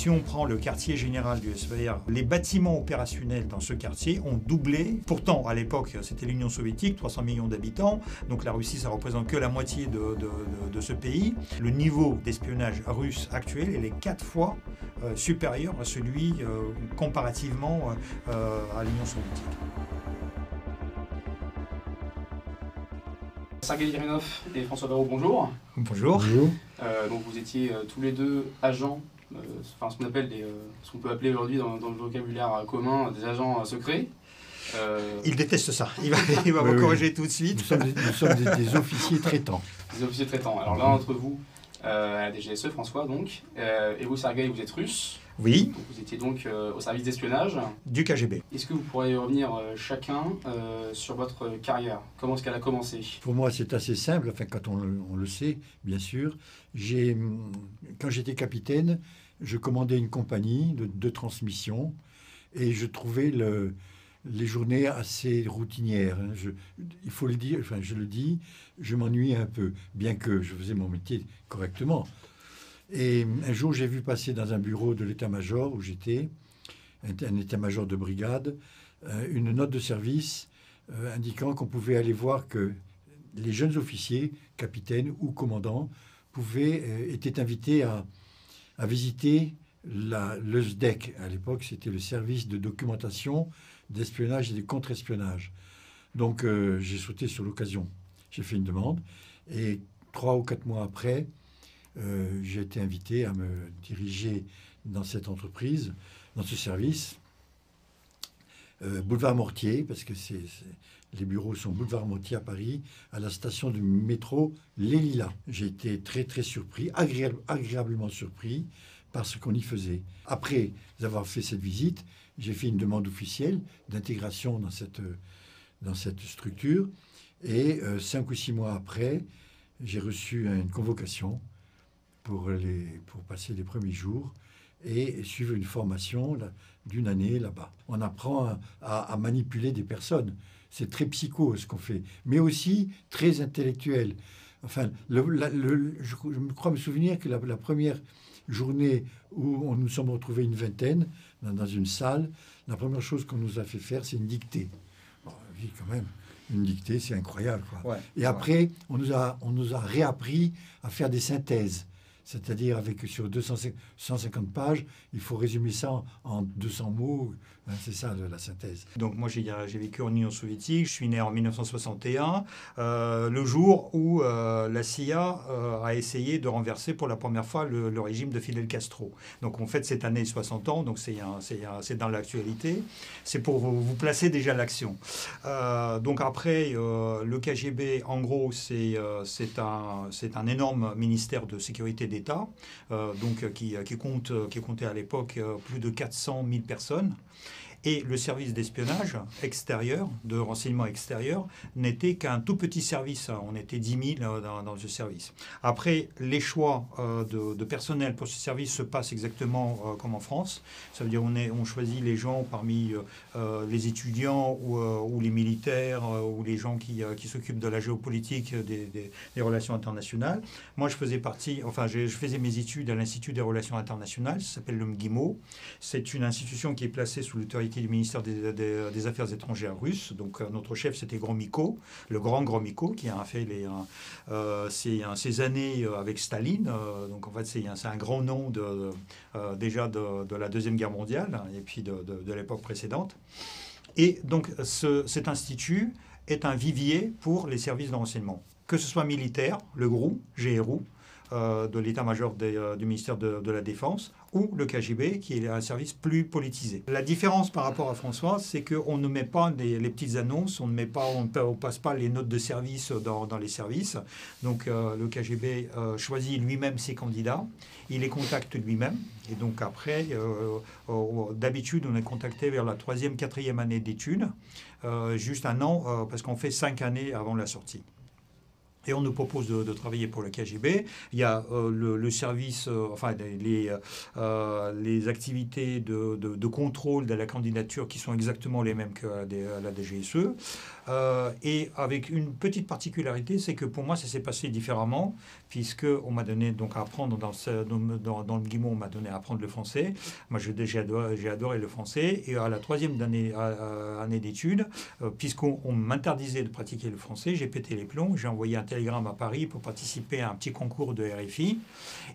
Si on prend le quartier général du SVR, les bâtiments opérationnels dans ce quartier ont doublé. Pourtant, à l'époque, c'était l'Union soviétique, 300 millions d'habitants, donc la Russie, ça représente que la moitié de, de, ce pays. Le niveau d'espionnage russe actuel, il est quatre fois euh, supérieur à celui euh, comparativement euh, à l'Union soviétique. Sergei Irinov et François Barrault, bonjour. Bonjour. donc vous étiez tous les deux agents enfin, ce qu'on appelle des, euh, ce qu'on peut appeler aujourd'hui dans, le vocabulaire commun des agents secrets. Euh, il déteste ça. Il va, il va me corriger tout de suite. Nous sommes, des, officiers traitants. Des officiers traitants. Alors l'un d'entre vous, à la DGSE, François, donc, et vous, Sergei, vous êtes russe. Oui. vous étiez donc au service d'espionnage. Du KGB. Est-ce que vous pourriez revenir chacun sur votre carrière? Comment est-ce qu'elle a commencé? Pour moi, c'est assez simple. Enfin, quand on le, on le sait, bien sûr. J'ai, quand j'étais capitaine, je commandais une compagnie de, transmission et je trouvais le, les journées assez routinières. Hein. il faut le dire, enfin je le dis, je m'ennuie un peu, bien que je faisais mon métier correctement. Et un jour, j'ai vu passer dans un bureau de l'état-major où j'étais, un, état-major de brigade, euh, une note de service euh, indiquant qu'on pouvait aller voir que les jeunes officiers, capitaines ou commandants, pouvaient, euh, étaient invités à, à visiter la, le SDEC. À l'époque, c'était le service de documentation, d'espionnage et de contre-espionnage. Donc, euh, j'ai sauté sur l'occasion. J'ai fait une demande. Et trois ou quatre mois après, euh, j'ai été invité à me diriger dans cette entreprise, dans ce service. Euh, boulevard Mortier, parce que c'est, les bureaux sont boulevard Mortier à Paris, à la station du métro Les Lilas. J'ai été très très surpris, agréablement surpris par ce qu'on y faisait. Après avoir fait cette visite, j'ai fait une demande officielle d'intégration dans cette, dans cette structure. Et euh, cinq ou six mois après, j'ai reçu une convocation pour, les, pour passer les premiers jours et suivre une formation d'une année là-bas. On apprend à, manipuler des personnes. C'est très psycho ce qu'on fait, mais aussi très intellectuel. Enfin, le, je, crois me souvenir que la, première journée où on nous sommes retrouvés une vingtaine dans, une salle, la première chose qu'on nous a fait faire, c'est une dictée. oui, quand même, une dictée, c'est incroyable. Et après, on nous, a, on nous a réappris à faire des synthèses c'est-à-dire avec sur 250 pages, il faut résumer ça en 200 mots. Hein, c'est ça la synthèse. Donc moi j'ai vécu en Union soviétique, je suis né en 1961, euh, le jour où euh, la CIA euh, a essayé de renverser pour la première fois le, régime de Fidel Castro. Donc en fait cette année 60 ans, donc c'est dans l'actualité. C'est pour vous, placer déjà l'action. donc après le KGB, en gros c'est un, un énorme ministère de sécurité des euh, donc, qui, qui, compte, qui comptait à l'époque euh, plus de 400 000 personnes. Et le service d'espionnage extérieur, de renseignement extérieur, n'était qu'un tout petit service. On était 10 000 euh, dans, ce service. Après, les choix euh, de, personnel pour ce service se passent exactement euh, comme en France. Ça veut dire on, est, on choisit les gens parmi les étudiants ou, les militaires ou les gens qui, s'occupent de la géopolitique des, relations internationales. Moi, je faisais partie, enfin, je, faisais mes études à l'Institut des relations internationales, ça s'appelle le MGIMO. C'est une institution qui est placée sous l'autorité du ministère des, Affaires étrangères russe. Donc euh, notre chef, c'était Gromyko, le grand Gromyko, qui a fait les, euh, ces, années euh, avec Staline. donc en fait, c'est un grand nom de, déjà de, la Deuxième Guerre mondiale et puis de, l'époque précédente. Et donc cet institut est un vivier pour les services de renseignement, que ce soit militaire, le GRU, GRU, euh, de l'état-major euh, du ministère de, la Défense, ou le KGB, qui est un service plus politisé. La différence par rapport à François, c'est qu'on ne met pas les, petites annonces, on ne met pas, on passe pas les notes de service dans, les services. Donc euh, le KGB choisit lui-même ses candidats, il les contacte lui-même, et donc après, d'habitude, on est contacté vers la troisième, quatrième année d'études, juste un an, parce qu'on fait cinq années avant la sortie. Et on nous propose de, travailler pour le KGB. Il y a euh, le, service, euh, enfin les, euh, les activités de, de, contrôle de la candidature qui sont exactement les mêmes que la DGSE. Et avec une petite particularité, c'est que pour moi, ça s'est passé différemment, puisque on m'a donné donc à apprendre dans, dans, le Guimont, on m'a donné à apprendre le français. Moi, j'ai adoré, adoré, le français. Et à la troisième année, d'études, puisqu'on m'interdisait de pratiquer le français, j'ai pété les plombs, j'ai envoyé un télégramme à Paris pour participer à un petit concours de RFI.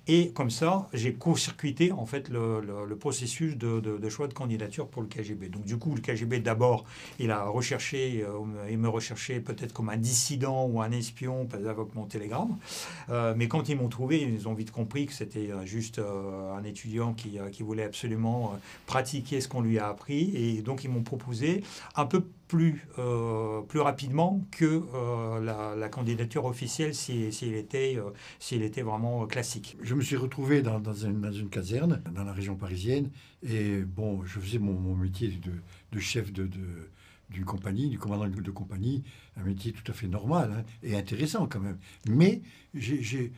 Et comme ça, j'ai court-circuité en fait le, processus de, de, choix de candidature pour le KGB. Donc du coup, le KGB d'abord, il a recherché, euh, il me recherchait peut-être comme un dissident ou un espion avec mon télégramme. Euh, mais quand ils m'ont trouvé, ils ont vite compris que c'était euh, juste un étudiant qui, qui voulait absolument pratiquer ce qu'on lui a appris. Et donc ils m'ont proposé un peu plus, euh, plus rapidement que euh, la, candidature officielle s'il si, était, euh, était vraiment classique. Je me suis retrouvé dans, dans, une, caserne, dans la région parisienne, et bon, je faisais mon, métier de, de chef de d'une compagnie, du commandant de compagnie, un métier tout à fait normal hein, et intéressant quand même. Mais j'ai,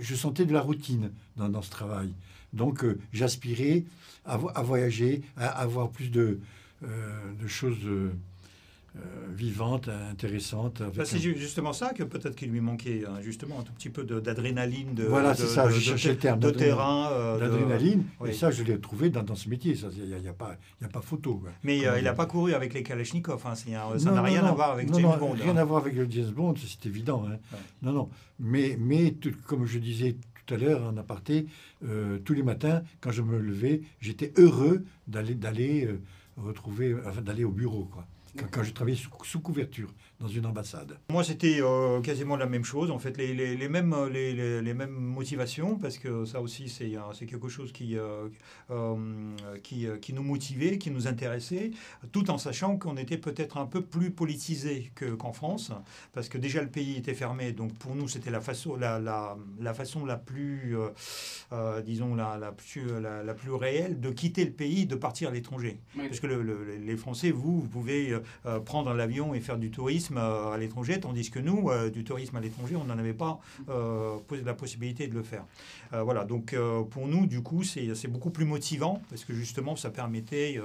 je sentais de la routine dans, ce travail. Donc j'aspirais à, voyager, à avoir plus de, euh, choses euh, euh, vivantes, intéressantes. Bah, c'est justement ça que peut-être qu'il lui manquait, hein, justement, un tout petit peu d'adrénaline, de, voilà, c'est ça, de, je le terme, de terrain. D'adrénaline, et ça, je l'ai trouvé dans, dans, ce métier, il n'y a, a, pas, a pas photo. Mais il n'a pas couru avec les Kalachnikov, hein, ça n'a rien à voir avec James non, Bond. Rien hein. à voir avec le James Bond, c'est évident. Hein. Non, non, mais, mais comme je disais tout à l'heure en aparté, euh, tous les matins, quand je me levais, j'étais heureux d'aller d'aller retrouver, d'aller au bureau, quoi. Quand, je travaillais sous, couverture dans une ambassade. Moi, c'était euh, quasiment la même chose, en fait, les, les, les mêmes, les, les, mêmes motivations, parce que ça aussi, c'est c'est quelque chose qui, euh, euh, qui, qui, nous motivait, qui nous intéressait, tout en sachant qu'on était peut-être un peu plus politisé qu'en France, parce que déjà le pays était fermé, donc pour nous, c'était la façon la, la, la, façon la plus, disons, la, la, plus, la, plus réelle de quitter le pays, de partir à l'étranger. Parce que les Français, vous, vous pouvez euh, prendre l'avion et faire du tourisme euh, à l'étranger, tandis que nous, euh, du tourisme à l'étranger, on n'en avait pas la possibilité de le faire. voilà, donc pour nous, du coup, c'est beaucoup plus motivant parce que justement, ça permettait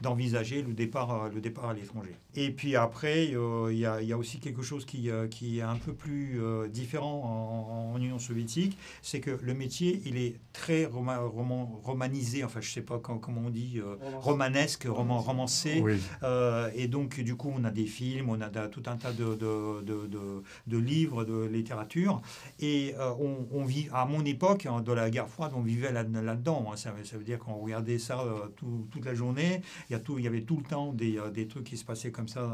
d'envisager le, départ, le départ à l'étranger. Et puis après, il y, a, y, a aussi quelque chose qui, qui est un peu plus différent en, Union soviétique, c'est que le métier, il est très romanisé, enfin je ne sais pas comment on dit, romanesque, roman, romancé. Et donc, du coup, on a des films, on a tout un tas de, de, livres, de littérature. Et euh, on, vit, à mon époque, hein, de la guerre froide, on vivait là-dedans. Hein. ça, veut dire qu'on regardait ça euh, toute la journée. Il y, a tout, il y avait tout le temps des, euh, des trucs qui se passaient comme ça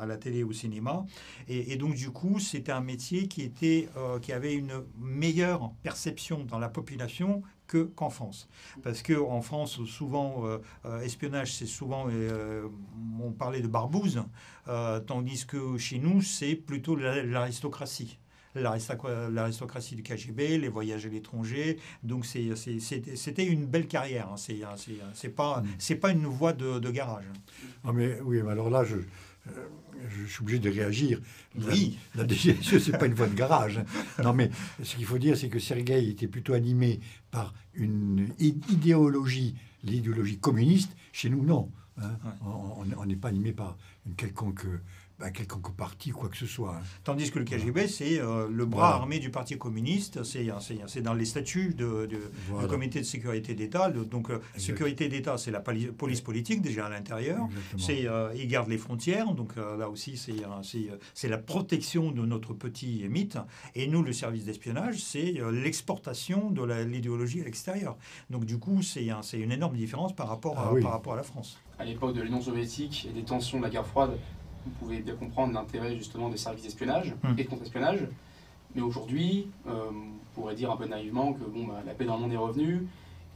à, la télé, au cinéma. Et, donc, du coup, c'était un métier qui, était, qui avait une meilleure perception dans la population qu'en France. Parce qu'en France, souvent, euh, euh, espionnage, c'est souvent, euh, on parlait de barbouze, tandis que chez nous, c'est plutôt l'aristocratie l'aristocratie du KGB, les voyages à l'étranger. Donc c'était une belle carrière. Hein. C'est pas, mm. pas une voie de, garage. Ah mais, oui, mais alors là, je, je suis obligé de réagir. Oui. La, la ce n'est pas une voie de garage. Non, mais ce qu'il faut dire, c'est que Sergueï était plutôt animé par une idéologie, l'idéologie communiste. Chez nous, non. Hein. On n'est pas animé par une quelconque bah, quelconque parti, quoi que ce soit. Hein. Tandis que le KGB, c'est euh, le bras armé du Parti communiste, c'est dans les statuts de, du comité de sécurité d'État. Donc, euh, sécurité d'État, c'est la police politique déjà à l'intérieur. C'est euh, ils gardent les frontières, donc là aussi, c'est la protection de notre petit mythe. Et nous, le service d'espionnage, c'est l'exportation de l'idéologie à l'extérieur. Donc, du coup, c'est une énorme différence par rapport, ah par rapport à la France. À l'époque de l'Union soviétique et des tensions de la guerre froide, vous pouvez bien comprendre l'intérêt justement des services d'espionnage hum. et de contre-espionnage. Mais aujourd'hui, euh, on pourrait dire un peu naïvement que bon, bah, la paix dans le monde est revenue.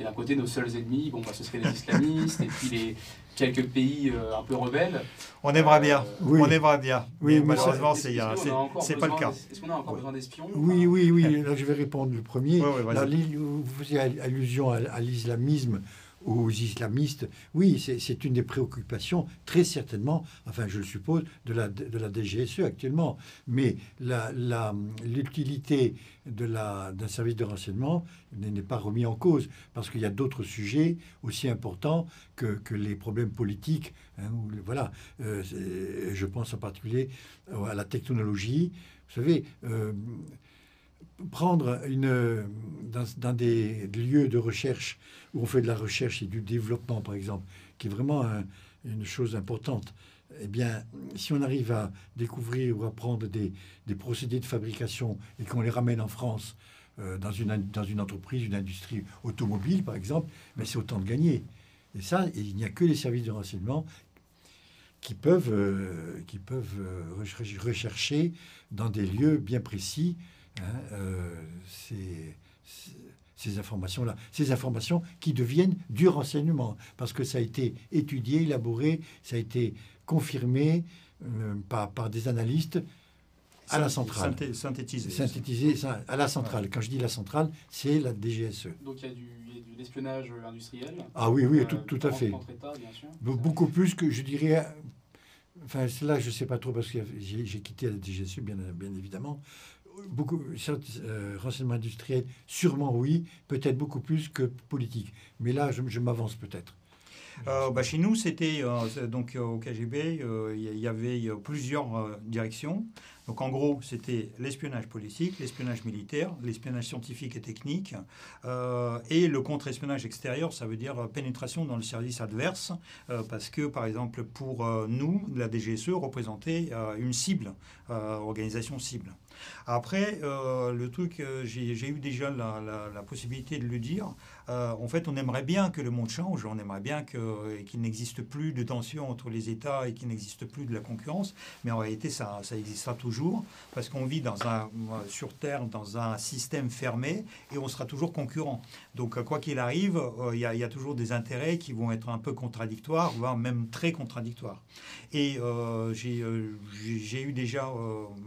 Et d'un côté, nos seuls ennemis, bon, bah, ce seraient les islamistes et puis les quelques pays euh, un peu rebelles. On aimerait bien. Euh, oui. On aimerait bien. Oui, malheureusement, c'est pas le cas. Est-ce qu'on a encore besoin d'espions Oui, oui, oui. Là, je vais répondre le premier. vous faisiez allusion à, à l'islamisme aux islamistes. Oui, c'est une des préoccupations, très certainement, enfin je le suppose, de la, de la DGSE actuellement. Mais l'utilité d'un service de renseignement n'est pas remis en cause, parce qu'il y a d'autres sujets aussi importants que, que les problèmes politiques. Hein, voilà, euh, je pense en particulier à la technologie. Vous savez, euh, prendre une, dans, des lieux de recherche où on fait de la recherche et du développement, par exemple, qui est vraiment une chose importante, eh bien, si on arrive à découvrir ou à prendre des, procédés de fabrication et qu'on les ramène en France euh, dans, une, dans une entreprise, une industrie automobile, par exemple, mais c'est autant de gagner. Et ça, il n'y a que les services de renseignement qui peuvent, euh, qui peuvent euh, rechercher dans des lieux bien précis Hein, euh, ces, informations-là. Ces informations qui deviennent du renseignement, parce que ça a été étudié, élaboré, ça a été confirmé euh, par, par des analystes à la centrale. synthétisé. Synthétisé ça, à la centrale. Quand je dis la centrale, c'est la DGSE. Donc il y a du, de l'espionnage industriel. Ah oui, oui, tout, euh, tout à fait. Beaucoup plus que je dirais. Enfin, là, je ne sais pas trop parce que j'ai quitté la DGSE, bien, bien évidemment beaucoup, euh, renseignement industriel, sûrement oui, peut-être beaucoup plus que politique. Mais là, je, m'avance peut-être. Euh, bah, chez nous, c'était euh, donc au KGB, il y, avait plusieurs directions. Donc en gros, c'était l'espionnage politique, l'espionnage militaire, l'espionnage scientifique et technique, et le contre-espionnage extérieur, ça veut dire pénétration dans le service adverse, parce que par exemple pour nous, la DGSE représentait une cible, organisation cible. Après, euh, le truc, euh, j'ai eu déjà la, possibilité de le dire. Euh, en fait, on aimerait bien que le monde change, on aimerait bien qu'il n'existe plus de tension entre les États et qu'il n'existe plus de la concurrence. Mais en réalité, ça, existera toujours parce qu'on vit sur Terre dans un système fermé et on sera toujours concurrent. Donc, quoi qu'il arrive, il y, a toujours des intérêts qui vont être un peu contradictoires, voire même très contradictoires. Et j'ai eu déjà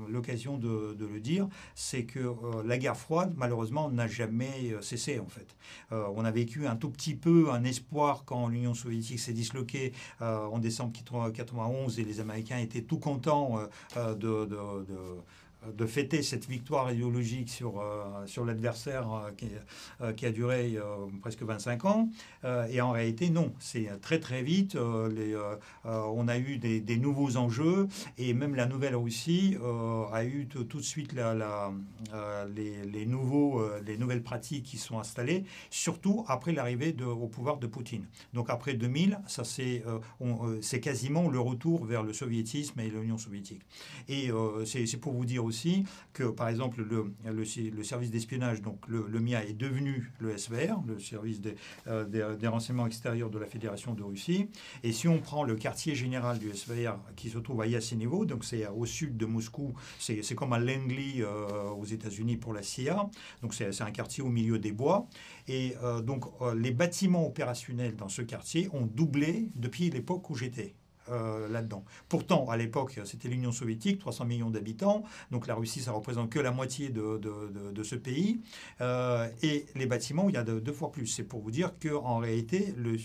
l'occasion de le dire, c'est que euh, la guerre froide, malheureusement, n'a jamais euh, cessé, en fait. Euh, on a vécu un tout petit peu un espoir quand l'Union soviétique s'est disloquée en décembre 1991 et les Américains étaient tout contents de de fêter cette victoire idéologique sur, euh, sur l'adversaire euh, qui, euh, a duré presque 25 ans. et en réalité, non. C'est très très vite. On a eu des, nouveaux enjeux et même la nouvelle Russie a eu tout de suite la, les, nouveaux, les nouvelles pratiques qui sont installées, surtout après l'arrivée au pouvoir de Poutine. Donc après 2000, ça c'est, c'est quasiment le retour vers le soviétisme et l'Union soviétique. Et c'est pour vous dire aussi que, par exemple, le, service d'espionnage, donc le, MIA, est devenu le SVR, le service euh, des, des, renseignements extérieurs de la Fédération de Russie. Et si on prend le quartier général du SVR qui se trouve à Yasenevo, donc c'est au sud de Moscou, c'est comme à Langley euh, aux États-Unis pour la CIA, donc c'est un quartier au milieu des bois. Et euh, donc les bâtiments opérationnels dans ce quartier ont doublé depuis l'époque où j'étais. Euh, là-dedans. Pourtant, à l'époque, c'était l'Union soviétique, 300 millions d'habitants, donc la Russie, ça représente que la moitié de, ce pays, euh, et les bâtiments, il y a deux fois plus. C'est pour vous dire qu'en réalité, le,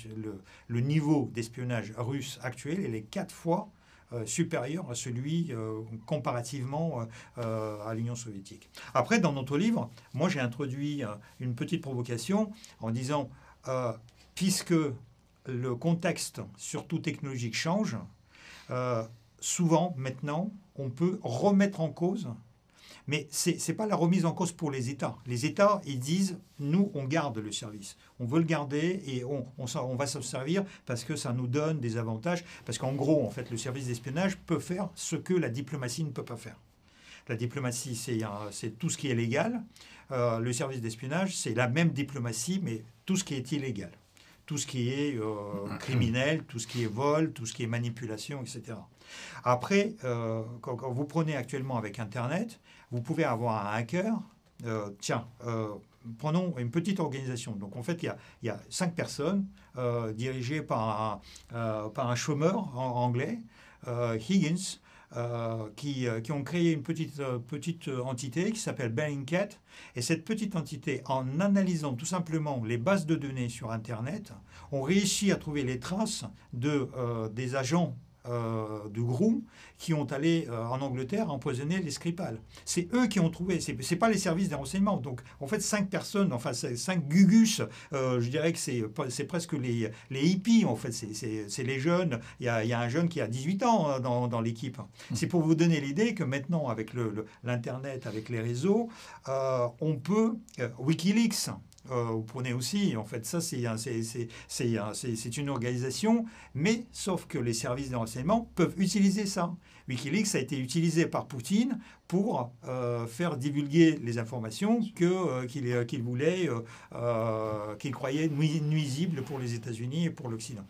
le, niveau d'espionnage russe actuel, il est quatre fois euh, supérieur à celui comparativement à l'Union soviétique. Après, dans notre livre, moi j'ai introduit une petite provocation en disant, puisque le contexte, surtout technologique, change, euh, souvent, maintenant, on peut remettre en cause. Mais ce n'est pas la remise en cause pour les États. Les États, ils disent, nous, on garde le service. On veut le garder et on, va s'en servir parce que ça nous donne des avantages. Parce qu'en gros, en fait, le service d'espionnage peut faire ce que la diplomatie ne peut pas faire. La diplomatie, c'est tout ce qui est légal. Euh, le service d'espionnage, c'est la même diplomatie, mais tout ce qui est illégal tout ce qui est euh, criminel, tout ce qui est vol, tout ce qui est manipulation, etc. Après, euh, quand, vous prenez actuellement avec Internet, vous pouvez avoir un hacker. Euh, tiens, prenons une petite organisation. Donc en fait, il y a, cinq personnes dirigées par un, par un chômeur anglais, Higgins, qui, qui, ont créé une petite, petite entité qui s'appelle Bellingcat. Et cette petite entité, en analysant tout simplement les bases de données sur Internet, ont réussi à trouver les traces de, des agents euh, de Grou qui ont allé euh, en Angleterre empoisonner les Skripal. C'est eux qui ont trouvé, c'est n'est pas les services des renseignements. Donc en fait, cinq personnes, enfin cinq gugus, euh, je dirais que c'est presque les, les hippies, en fait, c'est les jeunes. Il y, a, y, a, un jeune qui a 18 ans hein, dans, dans l'équipe. C'est pour vous donner l'idée que maintenant, avec l'Internet, le, avec les réseaux, on peut, Wikileaks, euh, vous prenez aussi, en fait, ça, c'est une organisation, mais sauf que les services de renseignement peuvent utiliser ça. Wikileaks a été utilisé par Poutine pour euh, faire divulguer les informations euh, qu'il voulait, qu'il croyait nuisibles pour les États-Unis et pour l'Occident.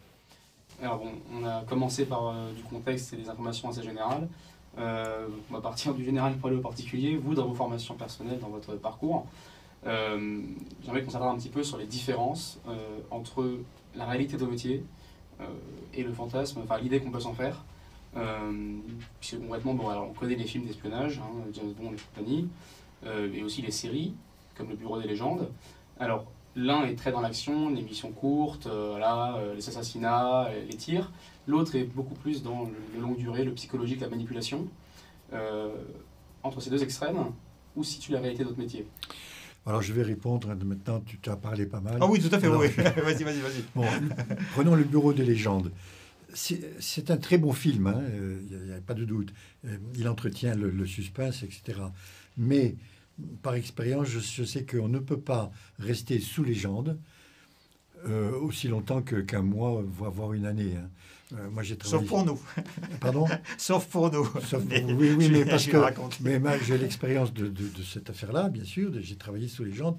Alors bon, on a commencé par du contexte et des informations assez générales. on va partir du général pour aller au particulier. Vous, dans vos formations personnelles, dans votre parcours, euh, J'aimerais qu'on s'attarde un petit peu sur les différences euh, entre la réalité de métier euh, et le fantasme, enfin l'idée qu'on peut s'en faire. puisque concrètement, bon, alors on connaît les films d'espionnage, hein, James Bond et compagnie, et aussi les séries, comme Le Bureau des légendes. Alors, l'un est très dans l'action, les missions courtes, là, les assassinats, les tirs. L'autre est beaucoup plus dans le, le, longue durée, le psychologique, la manipulation. entre ces deux extrêmes, où situe la réalité de notre métier? Alors je vais répondre. Maintenant, tu t'as parlé pas mal. Ah oui, tout à fait. oui. vas-y, vas-y, vas-y. Bon, prenons le Bureau des légendes. C'est un très bon film, il hein, n'y a, pas de doute. Euh, il entretient le, suspense, etc. Mais par expérience, je, sais qu'on ne peut pas rester sous légende euh, aussi longtemps qu'un mois, voire une année. Hein. Euh, moi, j'ai Sauf pour nous. Pardon Sauf pour nous. oui, oui, mais parce que mais j'ai l'expérience de, de, cette affaire-là, bien sûr. J'ai travaillé sous les gens.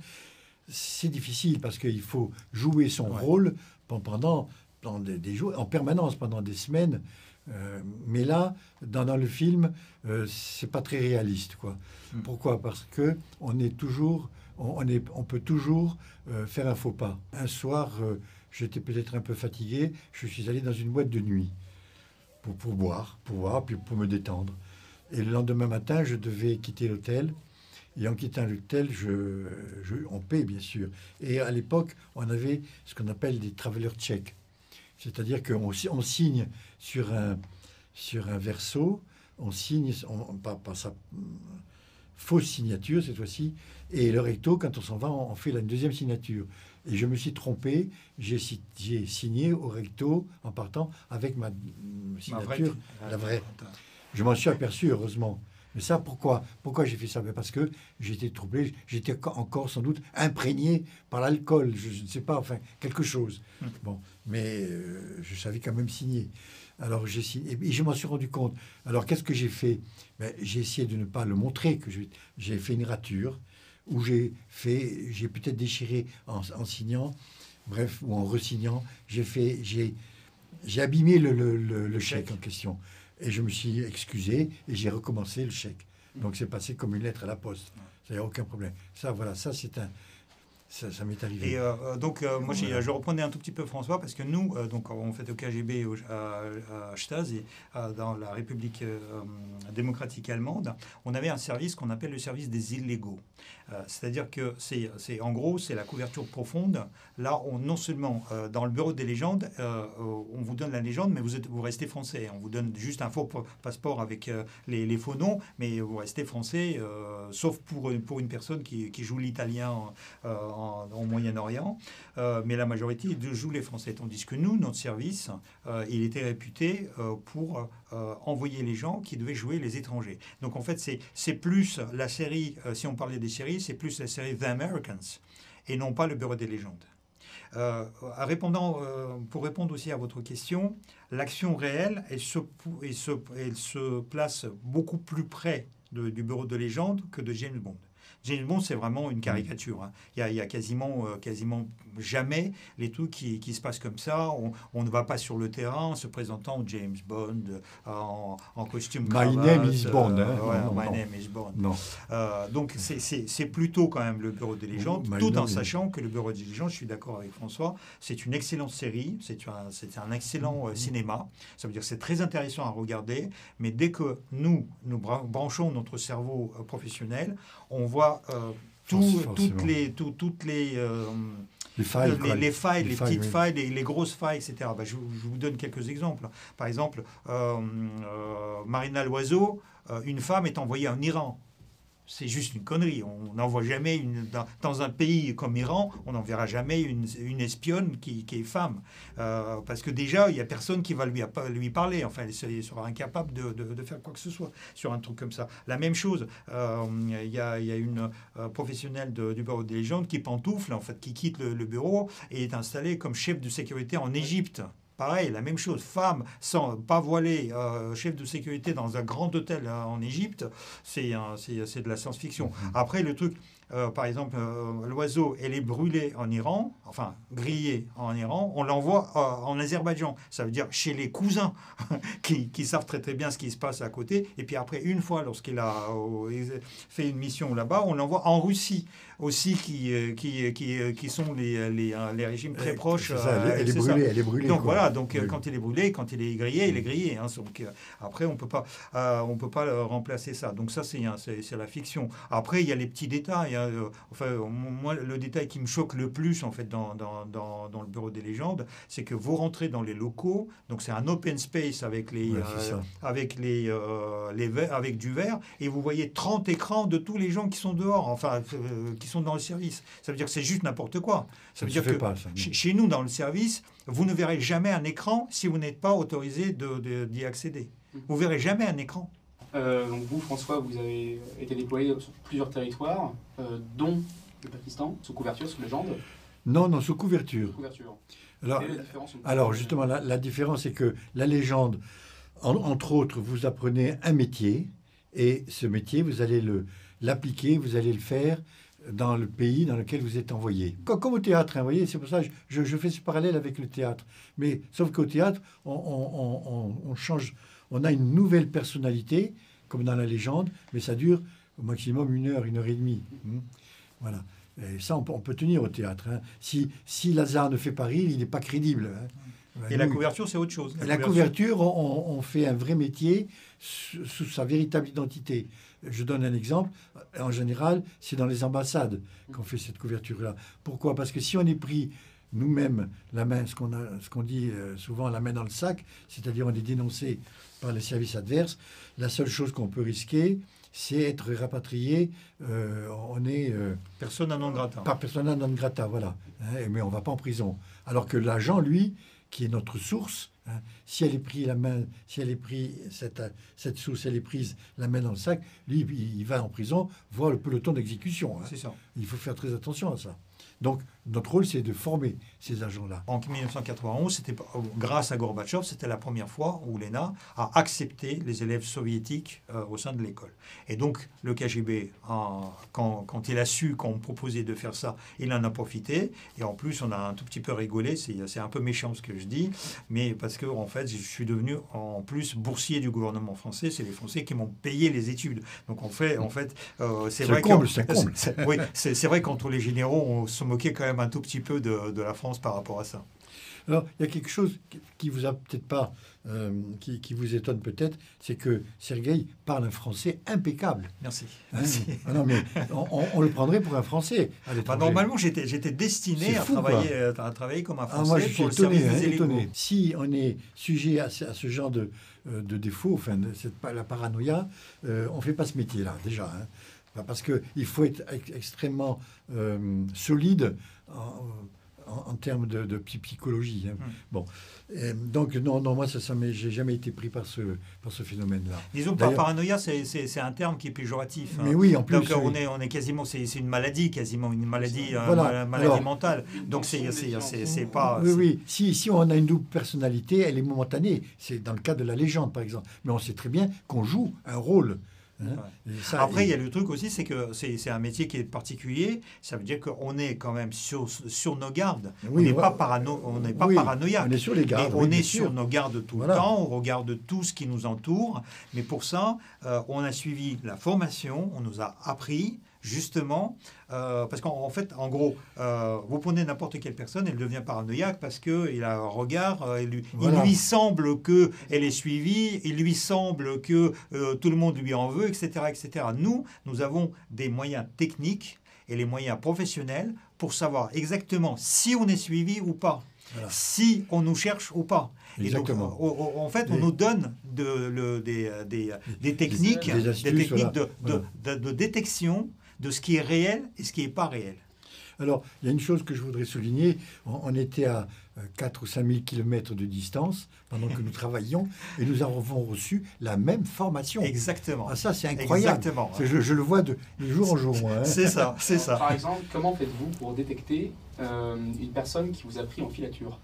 C'est difficile parce qu'il faut jouer son rôle pendant, pendant des, jours, en permanence, pendant des semaines. Euh, mais là, dans, dans le film, euh, c'est pas très réaliste, quoi. Hmm. Pourquoi? Parce que on est toujours, on, est, on peut toujours euh, faire un faux pas. Un soir, J'étais peut-être un peu fatigué. Je suis allé dans une boîte de nuit pour, pour boire, pour boire, puis pour me détendre. Et le lendemain matin, je devais quitter l'hôtel. Et en quittant l'hôtel, je, on paie, bien sûr. Et à l'époque, on avait ce qu'on appelle des traveler checks. C'est-à-dire qu'on on signe sur un, sur un verso, on signe, on, pas, sa fausse signature cette fois-ci, et le recto, quand on s'en va, on, fait la deuxième signature. Et je me suis trompé, j'ai signé au recto en partant avec ma signature, la vraie. Je m'en suis aperçu, heureusement. Mais ça, pourquoi Pourquoi j'ai fait ça? Ben, Parce que j'étais troublé, j'étais encore sans doute imprégné par l'alcool, je, ne sais pas, enfin, quelque chose. Hum. Bon, mais euh, je savais quand même signer. Alors j'ai signé, et je m'en suis rendu compte. Alors qu'est-ce que j'ai fait? Ben, J'ai essayé de ne pas le montrer, que j'ai fait une rature où j'ai fait, j'ai peut-être déchiré en, signant, bref, ou en resignant, j'ai fait, j'ai, j'ai abîmé le, le, le, chèque en question. Et je me suis excusé et j'ai recommencé le chèque. Donc c'est passé comme une lettre à la poste. Ça n'y a aucun problème. Ça, voilà, ça c'est un, ça, m'est arrivé. Et euh, euh, donc, euh, moi, je reprenais un tout petit peu François, parce que nous, donc, on fait au KGB à, à Stasi, dans la République démocratique allemande, on avait un service qu'on appelle le service des illégaux. C'est-à-dire que c'est, en gros, c'est la couverture profonde. Là, on, non seulement dans le bureau des légendes, on vous donne la légende, mais vous, êtes, vous restez français. On vous donne juste un faux passeport avec les, les, faux noms, mais vous restez français, sauf pour, pour une personne qui, qui joue l'italien au Moyen-Orient, euh, mais la majorité joue les Français. Tandis que nous, notre service, euh, il était réputé euh, pour envoyer les gens qui devaient jouer les étrangers. Donc en fait, c'est plus la série, si on parlait des séries, c'est plus la série The Americans et non pas le Bureau des légendes. répondant, pour répondre aussi à votre question, l'action réelle, elle se, se, elle se place beaucoup plus près du bureau de légende que de James Bond. James Bond, c'est vraiment une caricature. Hein. Il y, a, quasiment, euh, quasiment jamais les trucs qui, qui, se passent comme ça. On, ne va pas sur le terrain en se présentant James Bond en, en costume My name is Bond. my name is Bond. donc c'est plutôt quand même le Bureau des légendes, tout en sachant que le Bureau des légendes, je suis d'accord avec François, c'est une excellente série, c'est un, un excellent euh, cinéma. Ça veut dire que c'est très intéressant à regarder, mais dès que nous, nous branchons notre cerveau euh, professionnel, on voit euh, toutes les... toutes les les failles, les, failles, les, petites failles, les, grosses failles, etc. Bah, je, vous donne quelques exemples. Par exemple, Marina Loiseau, une femme est envoyée en Iran c'est juste une connerie. On n'envoie jamais une, dans, un pays comme Iran, on n'enverra jamais une, espionne qui, est femme, euh, parce que déjà il y a personne qui va lui, lui parler. Enfin, elle sera incapable de, faire quoi que ce soit sur un truc comme ça. La même chose, euh, il y, a, une euh, professionnelle du bureau des légendes qui pantoufle, en fait, qui quitte le, le bureau et est installée comme chef de sécurité en Égypte. Pareil, la même chose. Femme sans pas voilée, euh, chef de sécurité dans un grand hôtel euh, en Égypte, c'est de la science-fiction. Mm-hmm. Après, le truc, euh, par exemple, euh, l'oiseau, elle est brûlée en Iran, enfin grillée en Iran, on l'envoie euh, en Azerbaïdjan. Ça veut dire chez les cousins qui, qui, savent très très bien ce qui se passe à côté. Et puis après, une fois, lorsqu'il a fait une mission là-bas, on l'envoie en Russie aussi, qui, qui, qui, qui sont les, les, les, régimes très proches. elle, est brûlée, elle, est brûlée, Donc voilà, donc quand il est brûlé, quand il est grillé, il est grillé. Hein, donc après, on peut pas, on peut pas remplacer ça. Donc ça, c'est la fiction. Après, il y a les petits détails. Euh, enfin, moi, le détail qui me choque le plus, en fait, dans, dans, dans, le bureau des légendes, c'est que vous rentrez dans les locaux, donc c'est un open space avec les, euh, avec les, euh, les avec du verre, et vous voyez 30 écrans de tous les gens qui sont dehors, enfin, qui sont dans le service. Ça veut dire que c'est juste n'importe quoi. Ça, veut dire que chez nous, dans le service, vous ne verrez jamais un écran si vous n'êtes pas autorisé d'y de, accéder. Mmh. Vous verrez jamais un écran. Euh, donc vous, François, vous avez été déployé sur plusieurs territoires, euh, dont le Pakistan, sous couverture, sous légende. Non, non, sous couverture. couverture. Alors, alors justement, la, différence, c'est que la légende, entre autres, vous apprenez un métier, et ce métier, vous allez l'appliquer, vous allez le faire dans le pays dans lequel vous êtes envoyé. Comme, au théâtre, hein, voyez, c'est pour ça que je, je, fais ce parallèle avec le théâtre. Mais sauf qu'au théâtre, on, on, on, change, on a une nouvelle personnalité, comme dans la légende, mais ça dure au maximum une heure, une heure et demie. Hmm. Voilà. Et ça, on peut, tenir au théâtre. Hein. Si, si Lazare ne fait pas rire, il n'est pas crédible. Hein. Et la couverture, c'est autre chose. La, couverture, on, fait un vrai métier sous, sa véritable identité. Je donne un exemple. En général, c'est dans les ambassades qu'on fait cette couverture-là. Pourquoi? Parce que si on est pris nous-mêmes la main, ce qu'on ce qu'on dit euh, souvent la main dans le sac, c'est-à-dire on est dénoncé par les services adverses, la seule chose qu'on peut risquer, c'est être rapatrié. Euh, on est euh, persona non grata. Par persona non grata, voilà. Hein, mais on va pas en prison. Alors que l'agent, lui, qui est notre source, hein, si elle est prise la main, si elle est prise cette, cette source, elle est prise la main dans le sac, lui, il, va en prison, voir le peloton d'exécution. Hein. C'est ça. Il faut faire très attention à ça. Donc, notre rôle, c'est de former ces agents-là. En 1991, c'était grâce à Gorbatchev, c'était la première fois où l'ENA a accepté les élèves soviétiques euh, au sein de l'école. Et donc, le KGB, quand, quand, il a su qu'on proposait de faire ça, il en a profité. Et en plus, on a un tout petit peu rigolé. C'est un peu méchant ce que je dis, mais parce que en fait, je suis devenu en plus boursier du gouvernement français. C'est les Français qui m'ont payé les études. Donc, en fait, en fait, euh, c'est vrai que oui, c'est vrai qu'entre les généraux, on se moquait quand même un tout petit peu de, la France par rapport à ça. Alors, il y a quelque chose qui vous a peut-être pas, euh, qui, vous étonne peut-être, c'est que Sergueï parle un français impeccable. Merci. Hein ah non, mais on, le prendrait pour un français. Bah, normalement, j'étais, destiné à travailler, à travailler comme un français ah, moi, je suis pour étonné, le hein. Si on est sujet à, ce genre de, euh, de défaut, enfin, de cette, la paranoïa, euh, on ne fait pas ce métier-là, déjà. Hein. Parce qu'il faut être extrêmement solide en, termes de, psychologie. Hein. Hmm. Bon, donc non, non, moi ça, ça j'ai jamais été pris par ce par ce phénomène-là. Disons par paranoïa, c'est un terme qui est péjoratif. Hein. Mais oui, en plus. Donc on est on est quasiment, c'est une maladie, quasiment une maladie, euh, maladie mentale. Donc c'est c'est pas. Oui, oui. Si si on a une double personnalité, elle est momentanée. C'est dans le cas de la légende, par exemple. Mais on sait très bien qu'on joue un rôle Hein. Ça, Après, il y a le truc aussi, c'est que c'est un métier qui est particulier. Ça veut dire qu'on est quand même sur, sur nos gardes. on n'est pas, parano, on n'est pas paranoïaque. On est sur les gardes. on est sur nos gardes tout le temps. On regarde tout ce qui nous entoure. Mais pour ça, euh, on a suivi la formation. On nous a appris justement, euh, parce qu'en fait, en gros, euh, vous prenez n'importe quelle personne, elle devient paranoïaque parce qu'il a un regard, euh, il, lui semble qu'elle est suivie, il lui semble que tout le monde lui en veut, etc., etc. Nous, nous avons des moyens techniques et les moyens professionnels pour savoir exactement si on est suivi ou pas, si on nous cherche ou pas. Exactement. en fait, on nous donne de, des, des, techniques, des, techniques de, de, détection de ce qui est réel et ce qui n'est pas réel. Alors, il y a une chose que je voudrais souligner. On, était à 4 euh, ou 5 000 kilomètres de distance pendant que nous travaillions et nous avons reçu la même formation. Exactement. Ah, ça, c'est incroyable. Exactement. Je, le vois de, jour en jour. Hein. C'est ça, c'est ça. Par exemple, comment faites-vous pour détecter euh, une personne qui vous a pris en filature?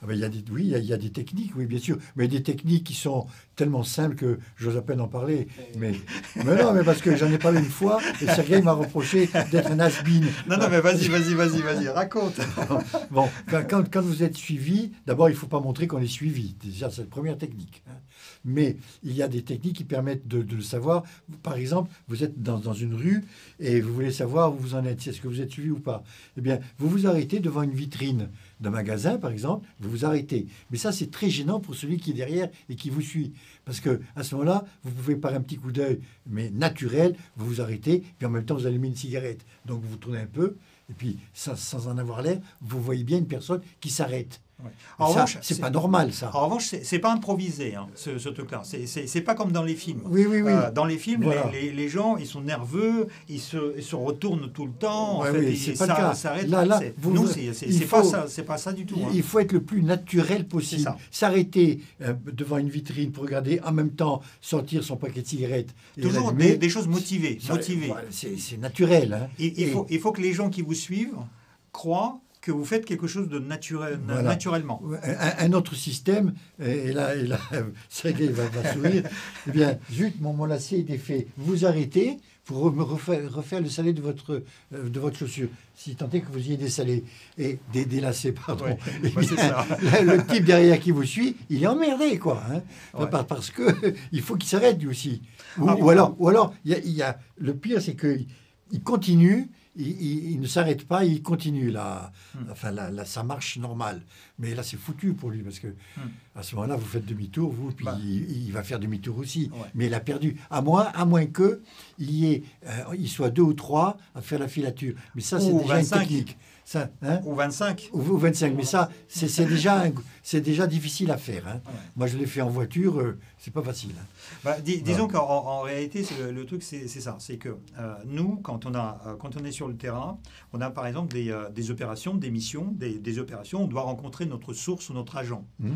Ah ben, il y a des, oui, il y, a, des techniques, oui, bien sûr, mais des techniques qui sont tellement simples que j'ose à peine en parler. Mais, mais non, mais parce que j'en ai parlé une fois et Sergei m'a reproché d'être un has Non, non, mais vas-y, vas-y, vas-y, vas-y, raconte. bon, quand, quand, vous êtes suivi, d'abord, il ne faut pas montrer qu'on est suivi. Déjà, c'est la première technique. Hein. Mais il y a des techniques qui permettent de, le savoir. Par exemple, vous êtes dans, dans, une rue et vous voulez savoir où vous en êtes, est-ce que vous êtes suivi ou pas. Eh bien, vous vous arrêtez devant une vitrine d'un magasin, par exemple, vous vous arrêtez. Mais ça, c'est très gênant pour celui qui est derrière et qui vous suit. Parce que à ce moment-là, vous pouvez par un petit coup d'œil, mais naturel, vous vous arrêtez, puis en même temps, vous allumez une cigarette. Donc vous vous tournez un peu, et puis sans en avoir l'air, vous voyez bien une personne qui s'arrête. En revanche, c'est pas normal ça. En revanche, c'est pas improvisé hein, ce, ce truc-là. C'est pas comme dans les films. Oui, oui, oui. Euh, dans les films, les, les, gens, ils sont nerveux, ils se, ils se retournent tout le temps. en fait, pas ça, le cas. S'arrête. Là, là, nous, c'est pas ça. C'est pas ça du tout. Il, hein. faut être le plus naturel possible. S'arrêter euh, devant une vitrine pour regarder en même temps sortir son paquet de cigarettes. Toujours des, des, choses motivées. motivées. c'est naturel. Hein. il, faut, il faut que les gens qui vous suivent croient que vous faites quelque chose de naturel, naturellement. Un, autre système, et là, et là Sergei va, va sourire, eh bien, zut, mon, lacet est fait. Vous arrêtez pour refaire, refaire le salé de votre, euh, de votre chaussure, si tant est que vous y ayez des salés, et des, lacets, pardon. Eh le, type derrière qui vous suit, il est emmerdé, quoi. Hein, parce que il faut qu'il s'arrête, lui aussi. Ou, ah, alors, ou alors il y, y a, le pire, c'est qu'il continue il, ne s'arrête pas, il continue là. Hmm. Enfin, là, ça marche normal. Mais là, c'est foutu pour lui parce que hmm. à ce moment-là, vous faites demi-tour, vous, puis bah. il, va faire demi-tour aussi. Mais il a perdu. À moins, à moins que il y ait, euh, il soit deux ou trois à faire la filature. Mais ça, c'est déjà une technique. Ça, hein ou 25. Ou, 25. Mais ça, c'est déjà, c'est déjà difficile à faire. Hein. Moi, je l'ai fait en voiture, euh, c'est pas facile. Hein. Bah, disons qu'en réalité, le, truc, c'est ça. C'est que euh, nous, quand on, a, euh, quand on est sur le terrain, on a par exemple des, des opérations, des missions, des, des, opérations, on doit rencontrer notre source ou notre agent. Mmh.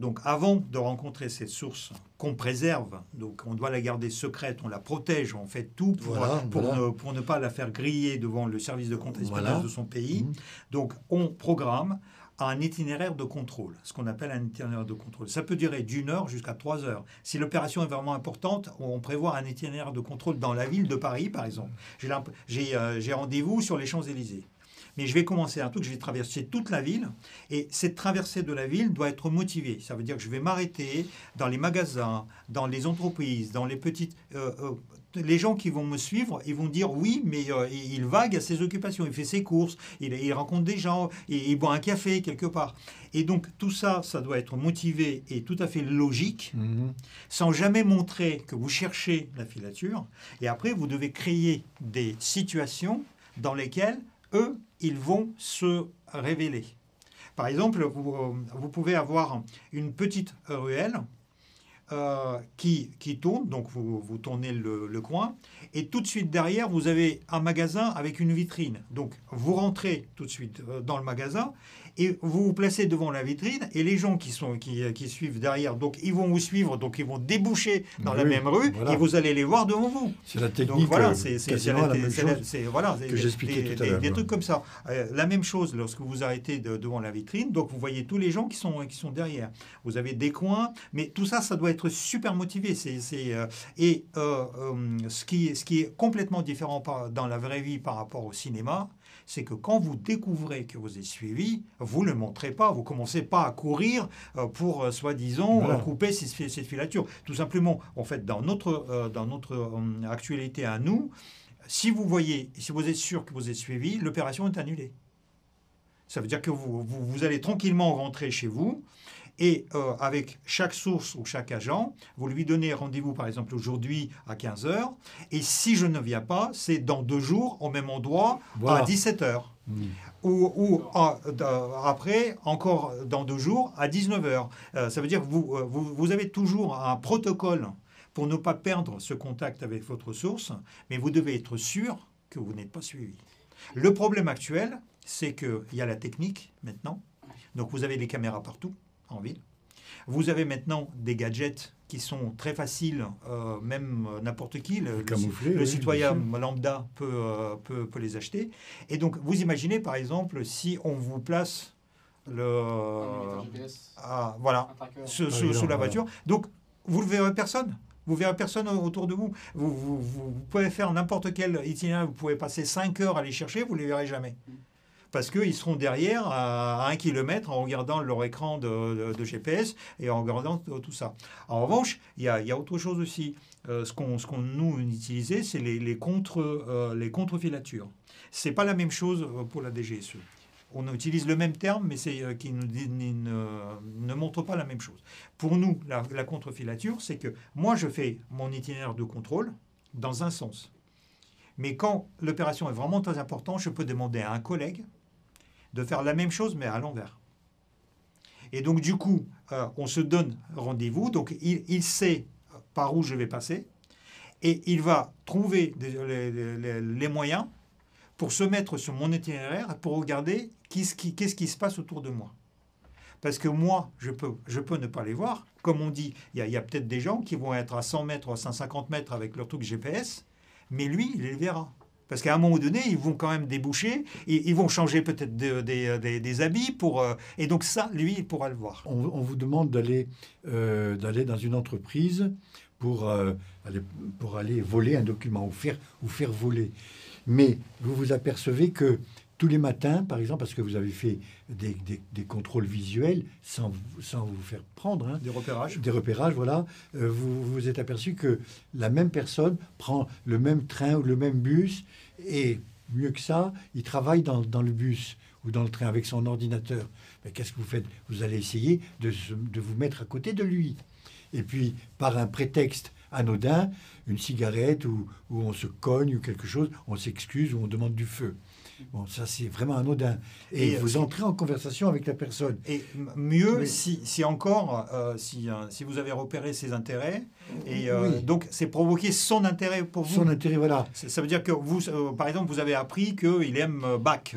donc, avant de rencontrer cette source qu'on préserve, donc on doit la garder secrète, on la protège, on fait tout pour, pour, Ne, pour ne, pas la faire griller devant le service de compte espionnage de son pays. Mmh. Donc on programme un itinéraire de contrôle, ce qu'on appelle un itinéraire de contrôle. Ça peut durer d'une heure jusqu'à trois heures. Si l'opération est vraiment importante, on prévoit un itinéraire de contrôle dans la ville de Paris, par exemple. J'ai euh, rendez-vous sur les Champs-Élysées. Mais je vais commencer un truc, je vais traverser toute la ville, et cette traversée de la ville doit être motivée. Ça veut dire que je vais m'arrêter dans les magasins, dans les entreprises, dans les petites... Euh, euh, les gens qui vont me suivre, ils vont dire oui, mais euh, il vague à ses occupations, il fait ses courses, il, rencontre des gens, il, boit un café quelque part. Et donc tout ça, ça doit être motivé et tout à fait logique, mhm. sans jamais montrer que vous cherchez la filature. Et après, vous devez créer des situations dans lesquelles eux, ils vont se révéler. Par exemple, vous, vous pouvez avoir une petite ruelle euh, qui, qui, tourne, donc vous, vous tournez le, coin, et tout de suite derrière, vous avez un magasin avec une vitrine. Donc vous rentrez tout de suite euh, dans le magasin, et vous vous placez devant la vitrine et les gens qui, sont, qui, qui suivent derrière, donc ils vont vous suivre, donc ils vont déboucher dans la même rue et vous allez les voir devant vous. C'est la technique. Donc, voilà, c'est voilà, que j'expliquais tout à l'heure. Des, trucs comme ça. Euh, la même chose lorsque vous arrêtez devant la vitrine, donc vous voyez tous les gens qui sont, qui sont derrière. Vous avez des coins, mais tout ça, ça doit être super motivé. C'est, euh, et euh, ce, qui, ce qui est complètement différent dans la vraie vie par rapport au cinéma, c'est que quand vous découvrez que vous êtes suivi, vous ne le montrez pas, vous commencez pas à courir euh, pour, euh, soi-disant, euh, couper cette filature. Tout simplement, en fait, dans notre, dans notre actualité à nous, si vous voyez, si vous êtes sûr que vous êtes suivi, l'opération est annulée. Ça veut dire que vous, vous allez tranquillement rentrer chez vous, et euh, avec chaque source ou chaque agent, vous lui donnez rendez-vous, par exemple, aujourd'hui à 15h. Et si je ne viens pas, c'est dans deux jours, au même endroit, à 17h. Hmm. Ou, après, encore dans deux jours, à 19h. Euh, ça veut dire que vous, euh, vous, vous avez toujours un protocole pour ne pas perdre ce contact avec votre source, mais vous devez être sûr que vous n'êtes pas suivi. Le problème actuel, c'est qu'il y a la technique maintenant. Donc vous avez les caméras partout en ville. Vous avez maintenant des gadgets qui sont très faciles, euh, même euh, n'importe qui, le, le, citoyen lambda peut, euh, peut, peut, les acheter. Et donc, vous imaginez, par exemple, si on vous place le, ah, voilà, sous, la voiture. Donc, vous ne verrez personne. Vous verrez personne autour de vous. Vous, vous, vous pouvez faire n'importe quel itinéraire, vous pouvez passer 5 heures à les chercher, vous ne les verrez jamais. Parce qu'ils seront derrière à, un kilomètre en regardant leur écran de, GPS et en regardant tout ça. En revanche, il y a, autre chose aussi. Euh, ce qu'on nous utilisait, c'est les, les, contre, euh, les contre-filatures. Ce n'est pas la même chose euh, pour la DGSE. On utilise le même terme, mais c'est qui ne, montre pas la même chose. Pour nous, la, la contre-filature, c'est que moi, je fais mon itinéraire de contrôle dans un sens. Mais quand l'opération est vraiment très importante, je peux demander à un collègue de faire la même chose, mais à l'envers. Et donc, du coup, euh, on se donne rendez-vous. Donc, il, sait par où je vais passer. Et il va trouver les, moyens pour se mettre sur mon itinéraire, pour regarder qu'est-ce qui, qui, se passe autour de moi. Parce que moi, je peux, je peux ne pas les voir. Comme on dit, il y a, a peut-être des gens qui vont être à 100 mètres, à 150 mètres avec leur truc GPS, mais lui, il les verra. Parce qu'à un moment donné, ils vont quand même déboucher, ils vont changer peut-être des habits pour... Euh, et donc ça, lui, il pourra le voir. On, vous demande d'aller euh, dans une entreprise pour, euh, aller, pour aller voler un document ou faire, ou faire voler. Mais vous vous apercevez que tous les matins, par exemple, parce que vous avez fait des, des, contrôles visuels sans, sans, vous faire prendre. Hein, des repérages. Des repérages, voilà. vous vous êtes aperçu que la même personne prend le même train ou le même bus et mieux que ça, il travaille dans, dans, le bus ou dans le train avec son ordinateur. Mais qu'est-ce que vous faites? Vous allez essayer de, de, vous mettre à côté de lui. Et puis, par un prétexte anodin, une cigarette ou, ou on se cogne ou quelque chose, on s'excuse ou on demande du feu. Bon, ça c'est vraiment anodin. Et, vous entrez en conversation avec la personne. Et mieux, si, si, encore, euh, si, euh, si vous avez repéré ses intérêts, et euh, donc c'est provoquer son intérêt pour vous. Son intérêt, voilà. Ça veut dire que vous, par exemple, vous avez appris qu'il aime Bach.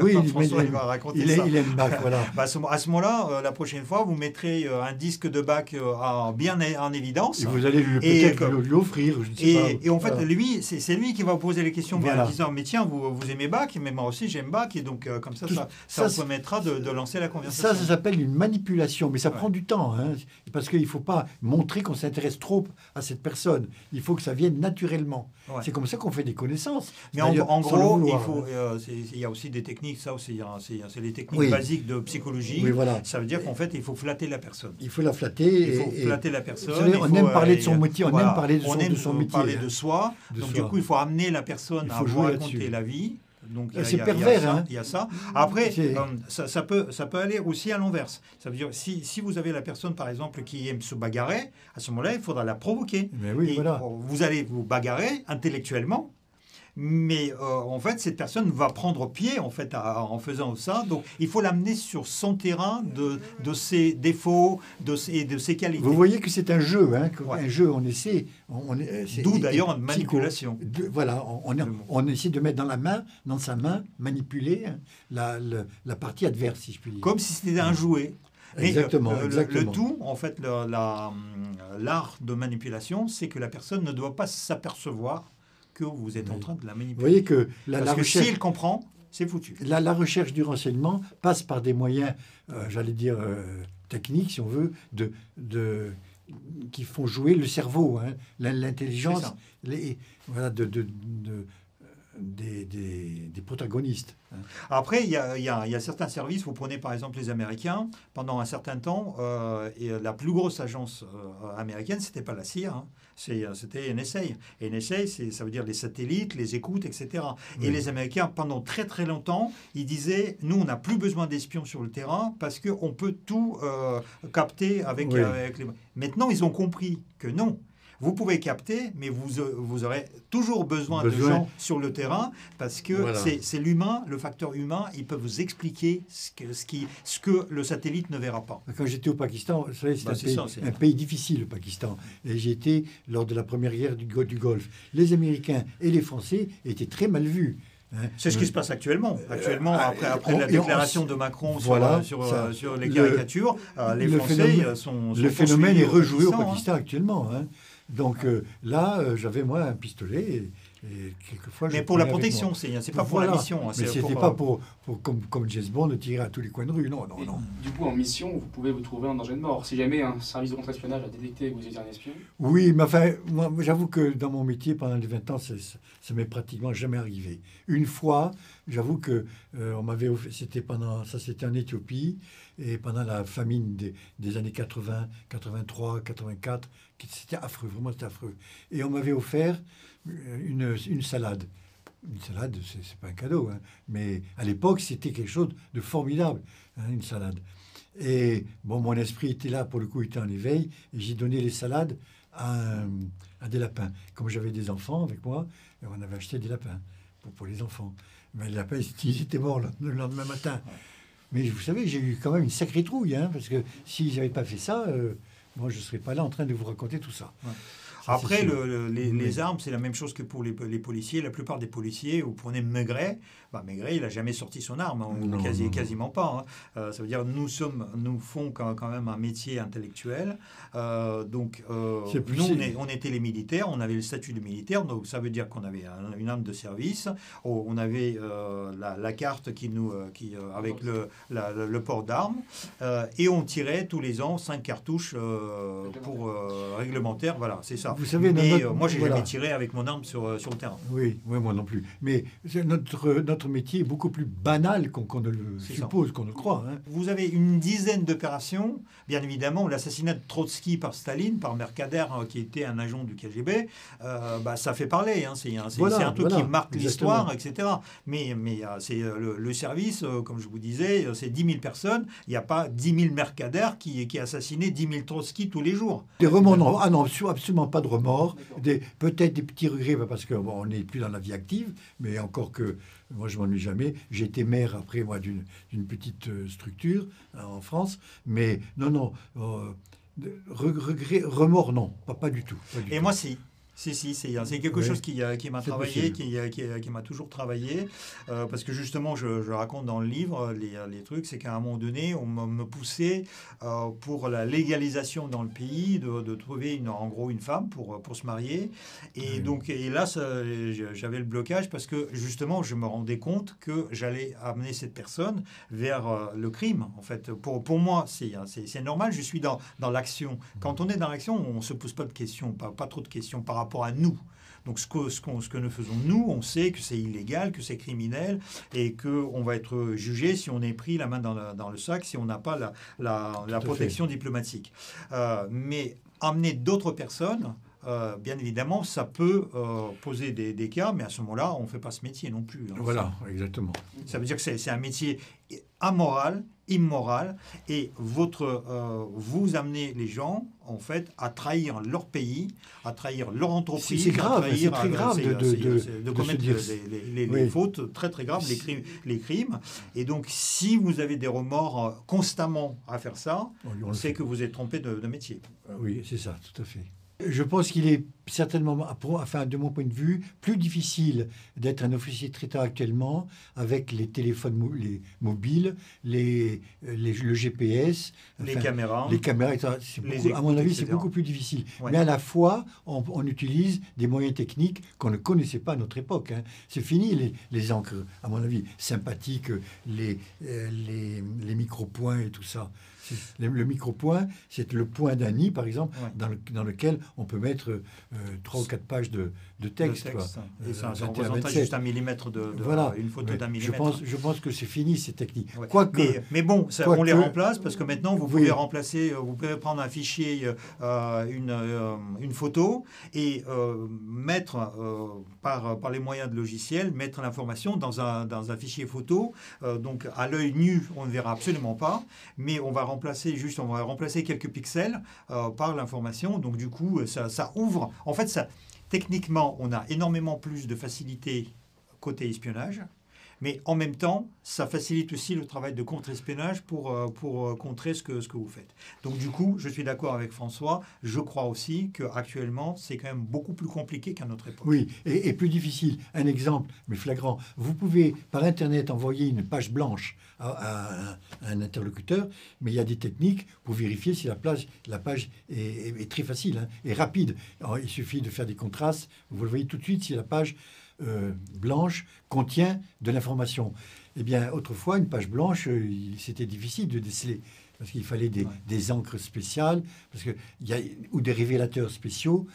Oui, il, va raconter il, ça. il aime Bach, voilà. Bah, à ce, moment-là, la prochaine fois, vous mettrez un disque de Bach en, bien en évidence. Et vous allez peut-être lui offrir, je ne sais et, pas. Et en fait, lui, c'est lui qui va vous poser les questions en disant, mais tiens, vous, vous aimez Bach mais moi aussi j'aime Bach, et donc euh, comme ça, ça, ça, permettra de, lancer la conversation. Ça, ça s'appelle une manipulation, mais ça prend du temps, hein, parce qu'il ne faut pas montrer qu'on s'intéresse trop à cette personne. Il faut que ça vienne naturellement. C'est comme ça qu'on fait des connaissances. Mais en, gros, il, faut, euh, il y a aussi des techniques, ça aussi, hein, c'est les techniques basiques de psychologie. voilà. Ça veut dire qu'en fait, il faut flatter la personne. Il faut la flatter. Il faut flatter la personne. on aime parler de son métier, on aime parler de son, de son métier. parler de soi. donc du coup, il faut amener la personne à raconter la vie. Donc c'est pervers. Il y a ça. Après, euh, ça, peut, ça peut aller aussi à l'inverse. Ça veut dire, si, si, vous avez la personne, par exemple, qui aime se bagarrer, à ce moment-là, il faudra la provoquer. Mais oui, voilà. Vous allez vous bagarrer intellectuellement, Mais euh, en fait, cette personne va prendre pied en fait en faisant ça. Donc, il faut l'amener sur son terrain de, de ses défauts de ses, de ses qualités. Vous voyez que c'est un jeu, hein, un jeu. On essaie. On, D'où d'ailleurs une manipulation. voilà, on, on, essaie de mettre dans la main, dans sa main, manipuler hein, la, la, partie adverse, si je puis dire. Comme si c'était un jouet. exactement, le, exactement. Le, tout, en fait, l'art de manipulation, c'est que la personne ne doit pas s'apercevoir que vous êtes en train de la manipuler. Vous voyez que la, Parce que s'il comprend, c'est foutu. La, la, recherche du renseignement passe par des moyens, euh, j'allais dire, euh, techniques, si on veut, de, de, qui font jouer le cerveau, hein, l'intelligence, voilà, de, de, de des, des, protagonistes. Après, il y, a, y a, certains services, vous prenez par exemple les Américains, pendant un certain temps, euh, et la plus grosse agence euh, américaine, c'était pas la CIA, hein, c'était NSA. NSA, ça veut dire les satellites, les écoutes, etc. Et les Américains, pendant très très longtemps, ils disaient, nous, on n'a plus besoin d'espions sur le terrain parce qu'on peut tout euh, capter avec, avec les... Maintenant, ils ont compris que non. Vous pouvez capter, mais vous, euh, vous aurez toujours besoin, de gens sur le terrain parce que c'est l'humain, le facteur humain, il peut vous expliquer ce que, ce, qui, ce que le satellite ne verra pas. Quand j'étais au Pakistan, c'est bah, un, pays difficile, le Pakistan. Et j'étais lors de la première guerre du, du Golfe. Les Américains et les Français étaient très mal vus. Hein. C'est ce qui se passe actuellement. Actuellement, euh, après, après la déclaration de Macron sur, euh, sur, sur, les caricatures, les Français sont, Le phénomène est rejoué au hein. Pakistan actuellement. Hein. Donc euh, là, euh, j'avais moi un pistolet. Et, quelquefois, mais pour la protection, c'est pas pour la mission. Hein, mais c'était pas euh, pour, pour, comme, comme James Bond de tirer à tous les coins de rue. Non, non, non. Du coup, en mission, vous pouvez vous trouver en danger de mort. Si jamais un service de contre-espionnage a détecté que vous étiez un espion. Oui, mais enfin, j'avoue que dans mon métier, pendant les 20 ans, ça, ça m'est pratiquement jamais arrivé. Une fois, j'avoue que on m'avait c'était pendant ça c'était en Éthiopie et pendant la famine des, des années 80, 83, 84 c'était affreux, vraiment c'était affreux. Et on m'avait offert euh, une, une, salade. Une salade, c'est pas un cadeau, hein. mais à l'époque, c'était quelque chose de formidable, hein, une salade. Et bon, mon esprit était là, pour le coup, il était en éveil, et j'ai donné les salades à, des lapins. Comme j'avais des enfants avec moi, on avait acheté des lapins pour, pour les enfants. Mais les lapins, ils étaient morts le lendemain matin. Mais vous savez, j'ai eu quand même une sacrée trouille, hein, parce que si j'avais pas fait ça, euh, moi, je ne serais pas là en train de vous raconter tout ça. Après, le, les, armes, c'est la même chose que pour les, les, policiers. La plupart des policiers, vous prenez Maigret, bah, Maigret, il n'a jamais sorti son arme, hein, quasi, quasiment pas. Hein. Euh, ça veut dire nous sommes, nous font quand, même un métier intellectuel. Euh, donc euh, nous, on, était les militaires, on avait le statut de militaire, donc ça veut dire qu'on avait une arme de service, oh, on avait la, carte qui nous, qui, avec le, le port d'armes, et on tirait tous les ans cinq cartouches pour réglementaire. Voilà, c'est ça. Vous savez, Mais moi, j'ai jamais tiré avec mon arme sur, sur le terrain. Oui, oui, moi non plus. Mais notre, notre métier est beaucoup plus banal qu'on ne le suppose, qu'on ne le croit. Hein. Vous avez une dizaine d'opérations. Bien évidemment, l'assassinat de Trotsky par Staline, par Mercader, euh, qui était un agent du KGB, euh, bah, ça fait parler. Hein. C'est un, un, truc qui marque l'histoire, etc. Mais, mais euh, c'est le, service, comme je vous disais, c'est 10 000 personnes. Il n'y a pas 10 000 Mercader qui, qui assassinaient 10 000 Trotsky tous les jours. Des remords, non, ah non absolument pas de remords. Peut-être des petits regrets, parce qu'on n'est plus dans la vie active, mais encore que moi, je m'ennuie jamais. J'ai été maire après, moi, d'une petite euh, structure hein, en France. Mais non, non, euh, regret, remords, non, pas, pas du tout. Et moi, si. Si, si, c'est quelque chose qui, qui m'a travaillé, qui, qui, m'a toujours travaillé, euh, parce que justement, je, raconte dans le livre les, les trucs, c'est qu'à un moment donné, on me poussait euh, pour la légalisation dans le pays de, de, trouver une, en gros une femme pour, pour se marier. Et donc, et là, j'avais le blocage parce que justement, je me rendais compte que j'allais amener cette personne vers euh, le crime. En fait, pour, pour moi, c'est normal, je suis dans, dans l'action. Quand on est dans l'action, on ne se pose pas de questions, pas, pas trop de questions par rapport rapport à nous. Donc ce que, ce, ce que nous faisons nous, on sait que c'est illégal, que c'est criminel et qu'on va être jugé si on est pris la main dans, dans le sac, si on n'a pas la, la, la protection diplomatique. Euh, mais amener d'autres personnes, euh, bien évidemment, ça peut euh, poser des, des, cas, mais à ce moment-là, on ne fait pas ce métier non plus. Hein. voilà, exactement. Ça veut dire que c'est un métier amoral, immoral, et votre, euh, vous amenez les gens en fait à trahir leur pays, à trahir leur entreprise. C'est grave, c'est très grave de, de, de, de commettre les, les, fautes très très graves, les crimes, les crimes. Et donc, si vous avez des remords euh, constamment à faire ça, c'est que vous êtes trompé de, métier. Oui, c'est ça, tout à fait. Je pense qu'il est certainement, enfin, de mon point de vue, plus difficile d'être un officier traitant actuellement avec les téléphones les mobiles, les, le GPS, les caméras. Les caméras, à mon avis, c'est beaucoup plus difficile. Mais à la fois, on, utilise des moyens techniques qu'on ne connaissait pas à notre époque. Hein. C'est fini les, les, encres, à mon avis, sympathiques, les, euh, les, les micro-points et tout ça. Le, le micro-point, c'est le point d'un nid, par exemple, dans, le, dans, lequel on peut mettre euh, trois ou quatre pages de, de texte. Et ça, euh, représente juste un millimètre de, voilà. une photo d'un millimètre. Je pense, je pense que c'est fini ces techniques. mais, mais, bon, ça, on les remplace parce que maintenant vous pouvez remplacer, euh, vous pouvez prendre un fichier, une, une photo et mettre par, par les moyens de logiciel, mettre l'information dans un, dans un fichier photo. donc à l'œil nu, on ne verra absolument pas, mais on va remplacer juste, on va remplacer quelques pixels euh, par l'information. Donc du coup, ça, ça, ouvre. En fait, ça, techniquement, on a énormément plus de facilité côté espionnage. Mais en même temps, ça facilite aussi le travail de contre-espionnage pour, euh, pour euh, contrer ce que, ce que vous faites. Donc du coup, je suis d'accord avec François. Je crois aussi qu'actuellement, c'est quand même beaucoup plus compliqué qu'à notre époque. Oui, et, plus difficile. Un exemple, mais flagrant. Vous pouvez, par Internet, envoyer une page blanche à, un interlocuteur, mais il y a des techniques pour vérifier si la, plage, la page est, très facile hein, et rapide. il suffit de faire des contrastes. Vous le voyez tout de suite si la page euh, blanche contient de l'information. Eh bien, autrefois, une page blanche, euh, c'était difficile de déceler parce qu'il fallait des, encres spéciales, parce que y a, ou des révélateurs spéciaux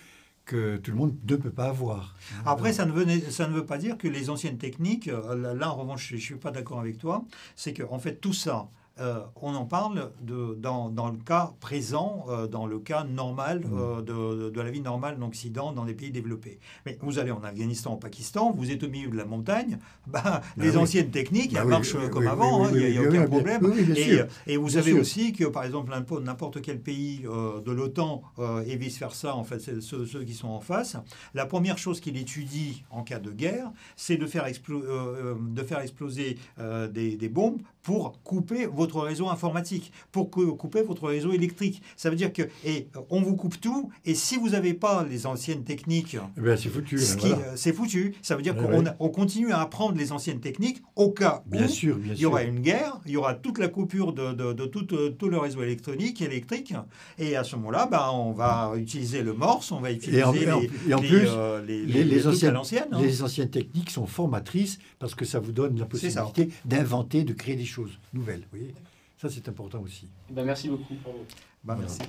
que tout le monde ne peut pas avoir. Après, ça ne, veut, ça ne veut pas dire que les anciennes techniques, euh, là en revanche, je ne suis pas d'accord avec toi, c'est qu'en en fait tout ça, euh, on en parle de, dans, le cas présent, euh, dans le cas normal mmh. euh, de, la vie normale en Occident, dans les pays développés. Mais vous allez en Afghanistan, au Pakistan, vous êtes au milieu de la montagne, bah, les anciennes techniques, elles marchent comme avant, il n'y a, aucun problème. Et, vous avez aussi que, par exemple, n'importe quel pays de l'OTAN et vice-versa, en fait, ceux, ceux, qui sont en face, la première chose qu'il étudie en cas de guerre, c'est de, faire de faire exploser des, des bombes pour couper votre réseau informatique, pour couper votre réseau électrique. Ça veut dire que et on vous coupe tout, et si vous n'avez pas les anciennes techniques, eh ben, c'est foutu. Euh, c'est foutu. Ça veut dire eh qu'on on continue à apprendre les anciennes techniques au cas bien où sûr, bien il y aura une guerre, il y aura toute la coupure de, de, de tout, euh, tout, le réseau électronique, électrique, et à ce moment-là, bah, on va utiliser le morse, on va utiliser et en, plus, les, les, anciennes, hein. les anciennes techniques sont formatrices parce que ça vous donne la possibilité d'inventer, de créer des choses nouvelles. Vous voyez ça, c'est important aussi. Eh ben, merci beaucoup. Bah, merci.